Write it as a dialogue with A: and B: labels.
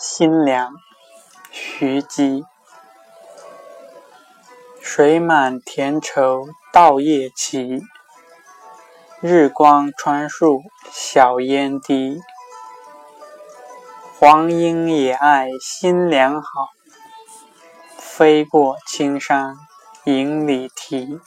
A: 新凉，徐积。水满田畴稻叶齐，日光穿树晓烟低。黄莺也爱新凉好，飞过青山影里啼。